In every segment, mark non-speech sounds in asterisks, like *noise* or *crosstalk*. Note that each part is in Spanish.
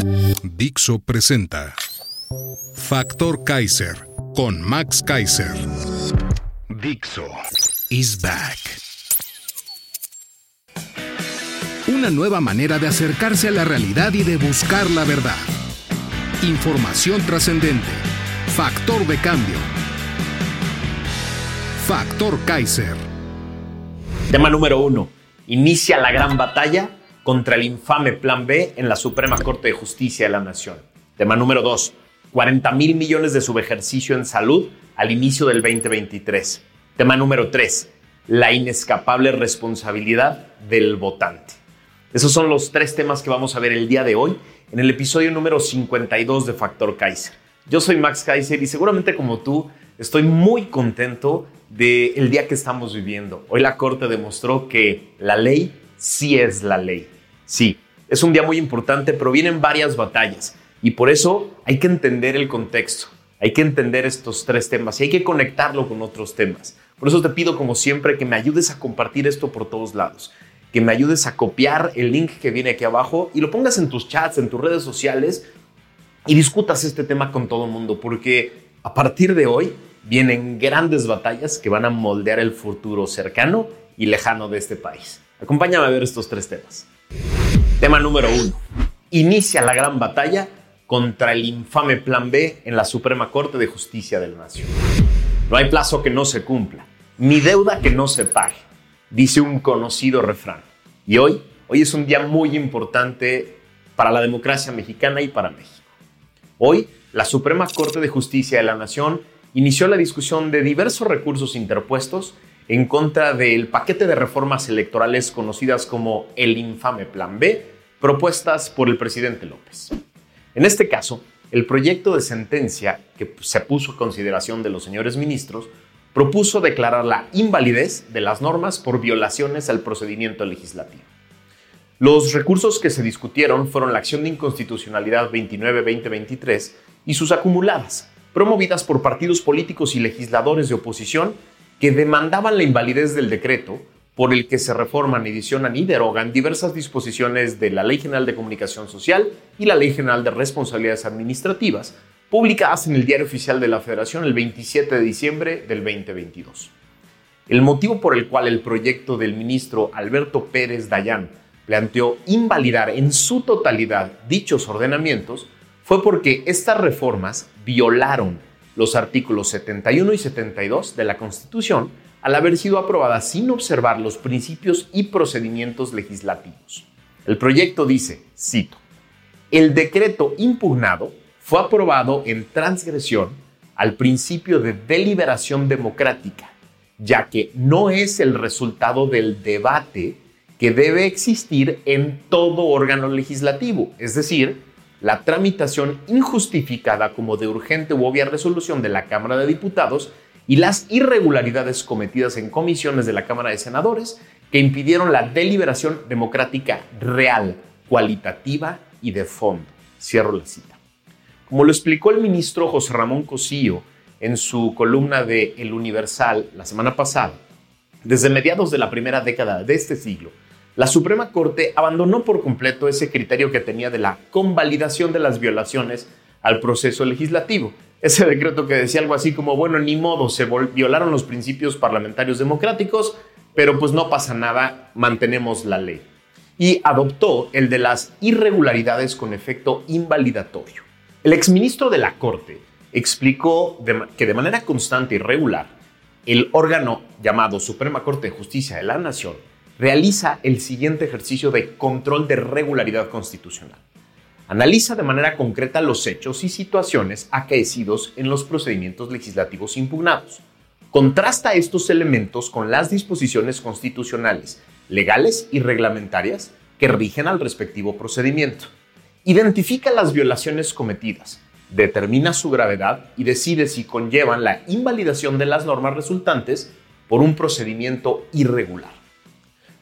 Dixo presenta Factor Kaiser con Max Kaiser. Dixo is back. Una nueva manera de acercarse a la realidad y de buscar la verdad. Información trascendente. Factor de cambio. Factor Kaiser. Tema número uno. Inicia la gran batalla contra el infame Plan B en la Suprema Corte de Justicia de la Nación. Tema número dos. 40 mil millones de subejercicio en salud al inicio del 2023. Tema número tres. La inescapable responsabilidad del votante. Esos son los tres temas que vamos a ver el día de hoy en el episodio número 52 de Factor Kaiser. Yo soy Max Kaiser y seguramente como tú estoy muy contento del día que estamos viviendo. Hoy la Corte demostró que la ley sí es la ley. Sí, es un día muy importante, pero vienen varias batallas y por eso hay que entender el contexto, hay que entender estos tres temas y hay que conectarlo con otros temas. Por eso te pido como siempre que me ayudes a compartir esto por todos lados, que me ayudes a copiar el link que viene aquí abajo y lo pongas en tus chats, en tus redes sociales y discutas este tema con todo el mundo, porque a partir de hoy vienen grandes batallas que van a moldear el futuro cercano y lejano de este país. Acompáñame a ver estos tres temas. Tema número uno. Inicia la gran batalla contra el infame Plan B en la Suprema Corte de Justicia de la Nación. No hay plazo que no se cumpla, ni deuda que no se pague, dice un conocido refrán. Y hoy, hoy es un día muy importante para la democracia mexicana y para México. Hoy, la Suprema Corte de Justicia de la Nación inició la discusión de diversos recursos interpuestos en contra del paquete de reformas electorales conocidas como el infame Plan B, propuestas por el presidente López. En este caso, el proyecto de sentencia que se puso a consideración de los señores ministros propuso declarar la invalidez de las normas por violaciones al procedimiento legislativo. Los recursos que se discutieron fueron la acción de inconstitucionalidad 29-2023 y sus acumuladas, promovidas por partidos políticos y legisladores de oposición que demandaban la invalidez del decreto por el que se reforman, edicionan y derogan diversas disposiciones de la Ley General de Comunicación Social y la Ley General de Responsabilidades Administrativas, publicadas en el Diario Oficial de la Federación el 27 de diciembre del 2022. El motivo por el cual el proyecto del ministro Alberto Pérez Dayán planteó invalidar en su totalidad dichos ordenamientos fue porque estas reformas violaron los artículos 71 y 72 de la Constitución al haber sido aprobadas sin observar los principios y procedimientos legislativos. El proyecto dice, cito, el decreto impugnado fue aprobado en transgresión al principio de deliberación democrática, ya que no es el resultado del debate que debe existir en todo órgano legislativo, es decir, la tramitación injustificada como de urgente u obvia resolución de la Cámara de Diputados y las irregularidades cometidas en comisiones de la Cámara de Senadores que impidieron la deliberación democrática real, cualitativa y de fondo. Cierro la cita. Como lo explicó el ministro José Ramón Cosío en su columna de El Universal la semana pasada, desde mediados de la primera década de este siglo, la Suprema Corte abandonó por completo ese criterio que tenía de la convalidación de las violaciones al proceso legislativo. Ese decreto que decía algo así como, bueno, ni modo, se violaron los principios parlamentarios democráticos, pero pues no pasa nada, mantenemos la ley. Y adoptó el de las irregularidades con efecto invalidatorio. El exministro de la Corte explicó que de manera constante y regular, el órgano llamado Suprema Corte de Justicia de la Nación realiza el siguiente ejercicio de control de regularidad constitucional. Analiza de manera concreta los hechos y situaciones acaecidos en los procedimientos legislativos impugnados. Contrasta estos elementos con las disposiciones constitucionales, legales y reglamentarias que rigen al respectivo procedimiento. Identifica las violaciones cometidas, determina su gravedad y decide si conllevan la invalidación de las normas resultantes por un procedimiento irregular.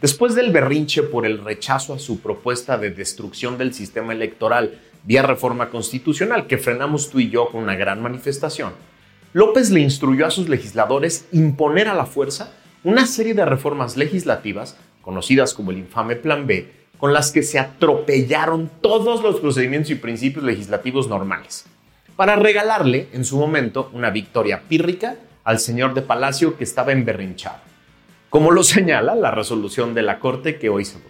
Después del berrinche por el rechazo a su propuesta de destrucción del sistema electoral vía reforma constitucional que frenamos tú y yo con una gran manifestación, López le instruyó a sus legisladores imponer a la fuerza una serie de reformas legislativas, conocidas como el infame Plan B, con las que se atropellaron todos los procedimientos y principios legislativos normales, para regalarle en su momento una victoria pírrica al señor de Palacio que estaba emberrinchado como lo señala la resolución de la Corte que hoy se votó.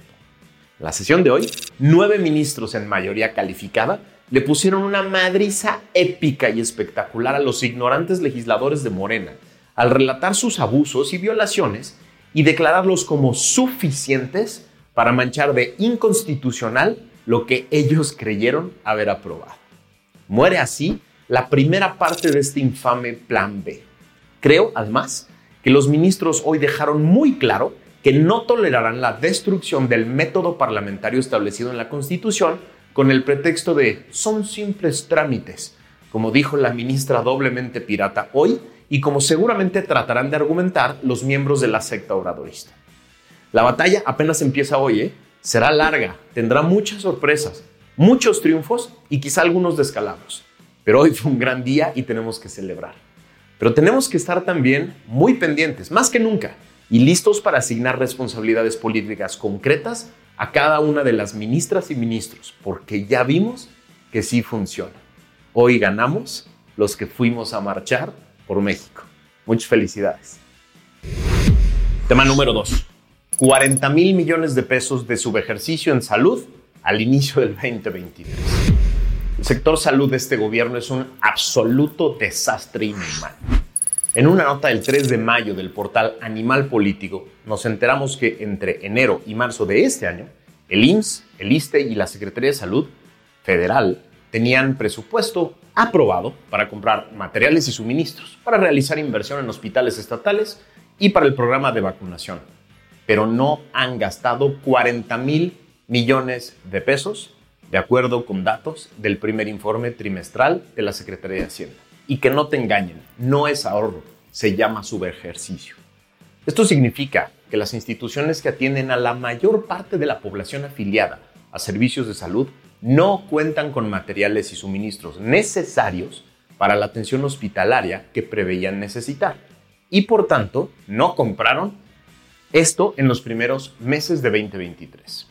En la sesión de hoy, nueve ministros en mayoría calificada le pusieron una madriza épica y espectacular a los ignorantes legisladores de Morena al relatar sus abusos y violaciones y declararlos como suficientes para manchar de inconstitucional lo que ellos creyeron haber aprobado. Muere así la primera parte de este infame Plan B. Creo, además, que los ministros hoy dejaron muy claro que no tolerarán la destrucción del método parlamentario establecido en la Constitución con el pretexto de son simples trámites, como dijo la ministra doblemente pirata hoy y como seguramente tratarán de argumentar los miembros de la secta obradorista. La batalla apenas empieza hoy, ¿eh? será larga, tendrá muchas sorpresas, muchos triunfos y quizá algunos descalabros. Pero hoy fue un gran día y tenemos que celebrar. Pero tenemos que estar también muy pendientes, más que nunca, y listos para asignar responsabilidades políticas concretas a cada una de las ministras y ministros, porque ya vimos que sí funciona. Hoy ganamos los que fuimos a marchar por México. Muchas felicidades. Tema número 2. 40 mil millones de pesos de subejercicio en salud al inicio del 2023. El sector salud de este gobierno es un absoluto desastre inhumano. En una nota del 3 de mayo del portal Animal Político, nos enteramos que entre enero y marzo de este año, el IMSS, el ISTE y la Secretaría de Salud Federal tenían presupuesto aprobado para comprar materiales y suministros, para realizar inversión en hospitales estatales y para el programa de vacunación. Pero no han gastado 40 mil millones de pesos de acuerdo con datos del primer informe trimestral de la Secretaría de Hacienda. Y que no te engañen, no es ahorro, se llama subejercicio. Esto significa que las instituciones que atienden a la mayor parte de la población afiliada a servicios de salud no cuentan con materiales y suministros necesarios para la atención hospitalaria que preveían necesitar y por tanto no compraron esto en los primeros meses de 2023.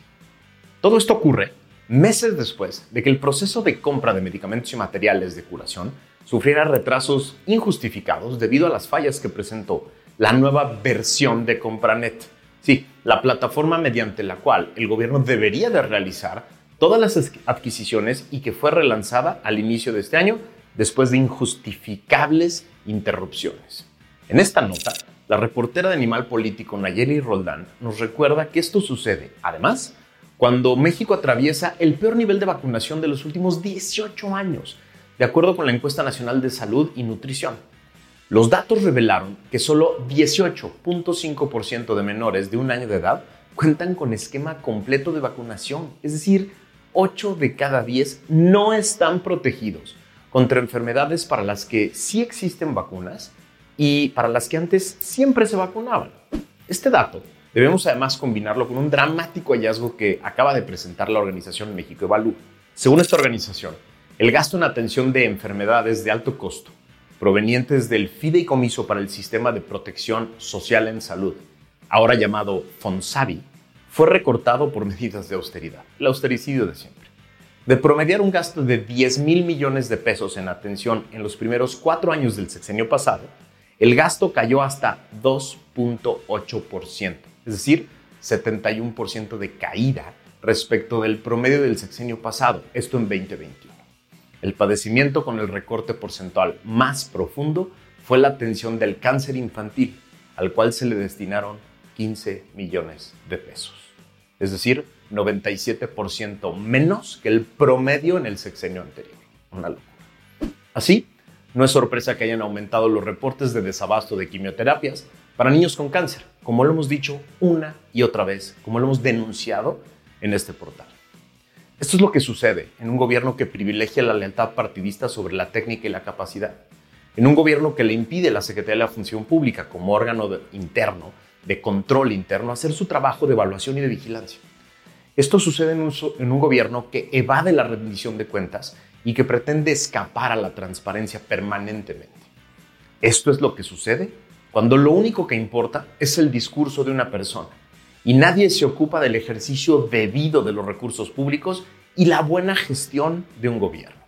Todo esto ocurre meses después de que el proceso de compra de medicamentos y materiales de curación sufriera retrasos injustificados debido a las fallas que presentó la nueva versión de Compranet. Sí, la plataforma mediante la cual el gobierno debería de realizar todas las adquisiciones y que fue relanzada al inicio de este año después de injustificables interrupciones. En esta nota, la reportera de Animal Político Nayeli Roldán nos recuerda que esto sucede, además, cuando México atraviesa el peor nivel de vacunación de los últimos 18 años, de acuerdo con la encuesta nacional de salud y nutrición. Los datos revelaron que solo 18.5% de menores de un año de edad cuentan con esquema completo de vacunación, es decir, 8 de cada 10 no están protegidos contra enfermedades para las que sí existen vacunas y para las que antes siempre se vacunaban. Este dato Debemos además combinarlo con un dramático hallazgo que acaba de presentar la organización México Evalú. Según esta organización, el gasto en atención de enfermedades de alto costo provenientes del fideicomiso para el sistema de protección social en salud, ahora llamado FONSAVI, fue recortado por medidas de austeridad, el austericidio de siempre. De promediar un gasto de 10 mil millones de pesos en atención en los primeros cuatro años del sexenio pasado, el gasto cayó hasta 2.8% es decir, 71% de caída respecto del promedio del sexenio pasado, esto en 2021. El padecimiento con el recorte porcentual más profundo fue la atención del cáncer infantil, al cual se le destinaron 15 millones de pesos, es decir, 97% menos que el promedio en el sexenio anterior. Una locura. Así, no es sorpresa que hayan aumentado los reportes de desabasto de quimioterapias para niños con cáncer, como lo hemos dicho una y otra vez, como lo hemos denunciado en este portal. Esto es lo que sucede en un gobierno que privilegia la lealtad partidista sobre la técnica y la capacidad, en un gobierno que le impide a la Secretaría de la Función Pública como órgano interno de control interno hacer su trabajo de evaluación y de vigilancia. Esto sucede en un, en un gobierno que evade la rendición de cuentas y que pretende escapar a la transparencia permanentemente. Esto es lo que sucede cuando lo único que importa es el discurso de una persona y nadie se ocupa del ejercicio debido de los recursos públicos y la buena gestión de un gobierno.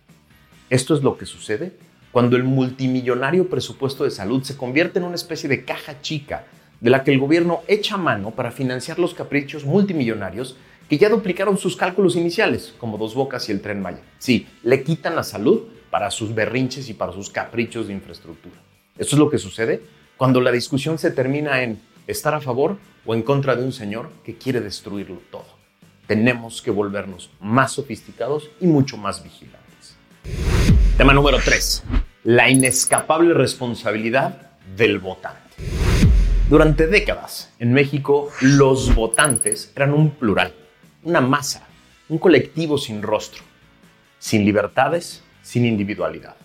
Esto es lo que sucede cuando el multimillonario presupuesto de salud se convierte en una especie de caja chica de la que el gobierno echa mano para financiar los caprichos multimillonarios que ya duplicaron sus cálculos iniciales, como Dos Bocas y el Tren Maya. Sí, le quitan la salud para sus berrinches y para sus caprichos de infraestructura. Esto es lo que sucede cuando la discusión se termina en estar a favor o en contra de un señor que quiere destruirlo todo. Tenemos que volvernos más sofisticados y mucho más vigilantes. Tema número 3. La inescapable responsabilidad del votante. Durante décadas en México los votantes eran un plural, una masa, un colectivo sin rostro, sin libertades, sin individualidad.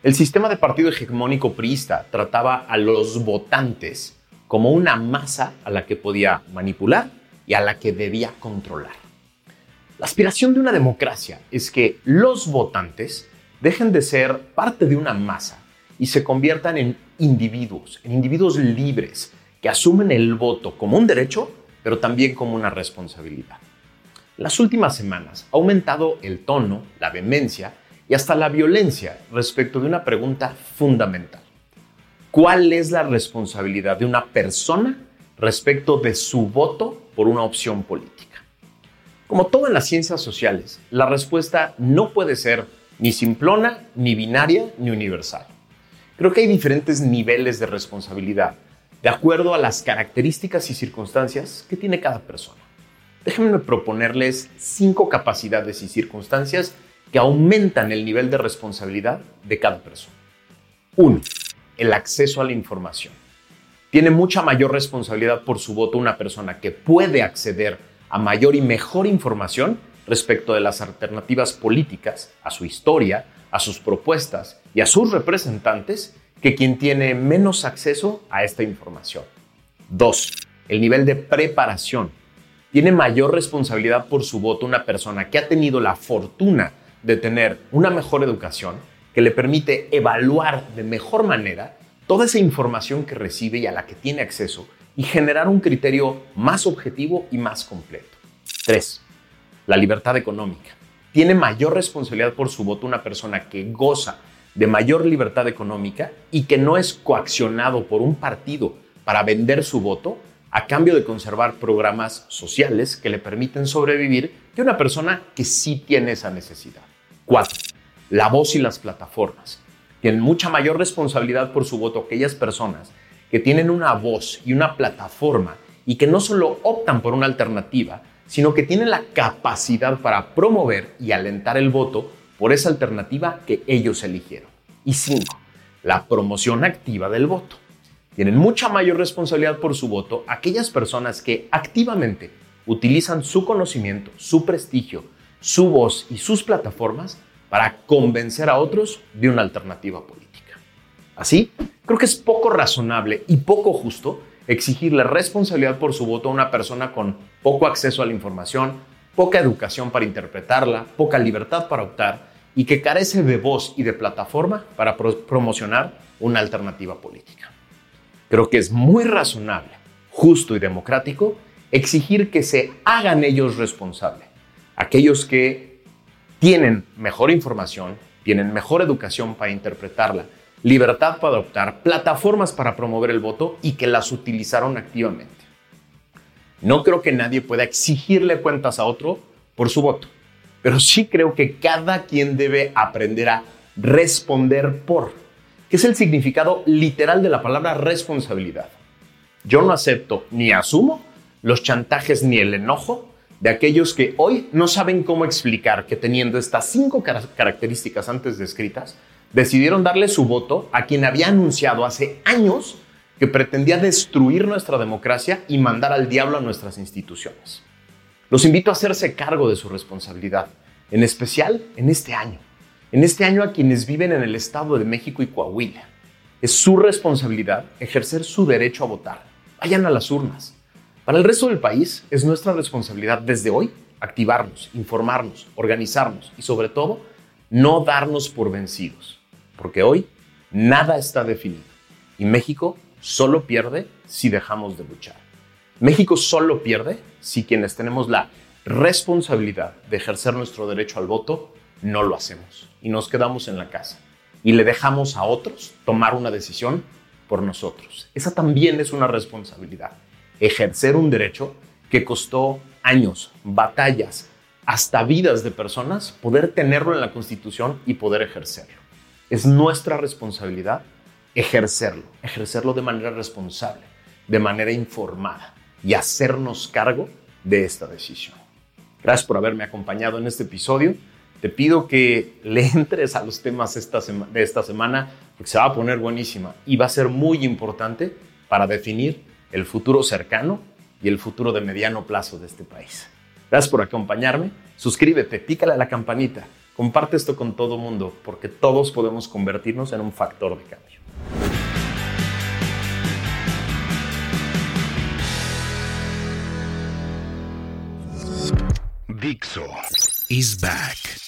El sistema de partido hegemónico priista trataba a los votantes como una masa a la que podía manipular y a la que debía controlar. La aspiración de una democracia es que los votantes dejen de ser parte de una masa y se conviertan en individuos, en individuos libres que asumen el voto como un derecho, pero también como una responsabilidad. Las últimas semanas ha aumentado el tono, la vehemencia y hasta la violencia respecto de una pregunta fundamental. ¿Cuál es la responsabilidad de una persona respecto de su voto por una opción política? Como todo en las ciencias sociales, la respuesta no puede ser ni simplona, ni binaria, ni universal. Creo que hay diferentes niveles de responsabilidad de acuerdo a las características y circunstancias que tiene cada persona. Déjenme proponerles cinco capacidades y circunstancias que aumentan el nivel de responsabilidad de cada persona. 1 el acceso a la información. Tiene mucha mayor responsabilidad por su voto una persona que puede acceder a mayor y mejor información respecto de las alternativas políticas, a su historia, a sus propuestas y a sus representantes que quien tiene menos acceso a esta información. 2. El nivel de preparación. Tiene mayor responsabilidad por su voto una persona que ha tenido la fortuna de tener una mejor educación, que le permite evaluar de mejor manera toda esa información que recibe y a la que tiene acceso y generar un criterio más objetivo y más completo. 3. La libertad económica. Tiene mayor responsabilidad por su voto una persona que goza de mayor libertad económica y que no es coaccionado por un partido para vender su voto a cambio de conservar programas sociales que le permiten sobrevivir que una persona que sí tiene esa necesidad. 4 la voz y las plataformas. Tienen mucha mayor responsabilidad por su voto aquellas personas que tienen una voz y una plataforma y que no solo optan por una alternativa, sino que tienen la capacidad para promover y alentar el voto por esa alternativa que ellos eligieron. Y cinco, la promoción activa del voto. Tienen mucha mayor responsabilidad por su voto aquellas personas que activamente utilizan su conocimiento, su prestigio, su voz y sus plataformas para convencer a otros de una alternativa política. Así, creo que es poco razonable y poco justo exigirle responsabilidad por su voto a una persona con poco acceso a la información, poca educación para interpretarla, poca libertad para optar y que carece de voz y de plataforma para promocionar una alternativa política. Creo que es muy razonable, justo y democrático exigir que se hagan ellos responsables, aquellos que tienen mejor información, tienen mejor educación para interpretarla, libertad para adoptar, plataformas para promover el voto y que las utilizaron activamente. No creo que nadie pueda exigirle cuentas a otro por su voto, pero sí creo que cada quien debe aprender a responder por, que es el significado literal de la palabra responsabilidad. Yo no acepto ni asumo los chantajes ni el enojo de aquellos que hoy no saben cómo explicar que teniendo estas cinco características antes descritas, decidieron darle su voto a quien había anunciado hace años que pretendía destruir nuestra democracia y mandar al diablo a nuestras instituciones. Los invito a hacerse cargo de su responsabilidad, en especial en este año. En este año a quienes viven en el Estado de México y Coahuila. Es su responsabilidad ejercer su derecho a votar. Vayan a las urnas. Para el resto del país es nuestra responsabilidad desde hoy activarnos, informarnos, organizarnos y sobre todo no darnos por vencidos. Porque hoy nada está definido y México solo pierde si dejamos de luchar. México solo pierde si quienes tenemos la responsabilidad de ejercer nuestro derecho al voto no lo hacemos y nos quedamos en la casa y le dejamos a otros tomar una decisión por nosotros. Esa también es una responsabilidad. Ejercer un derecho que costó años, batallas, hasta vidas de personas, poder tenerlo en la Constitución y poder ejercerlo. Es nuestra responsabilidad ejercerlo, ejercerlo de manera responsable, de manera informada y hacernos cargo de esta decisión. Gracias por haberme acompañado en este episodio. Te pido que le *laughs* entres a los temas de esta semana porque se va a poner buenísima y va a ser muy importante para definir el futuro cercano y el futuro de mediano plazo de este país. Gracias por acompañarme. Suscríbete, pícale a la campanita, comparte esto con todo el mundo porque todos podemos convertirnos en un factor de cambio. Dixo is back.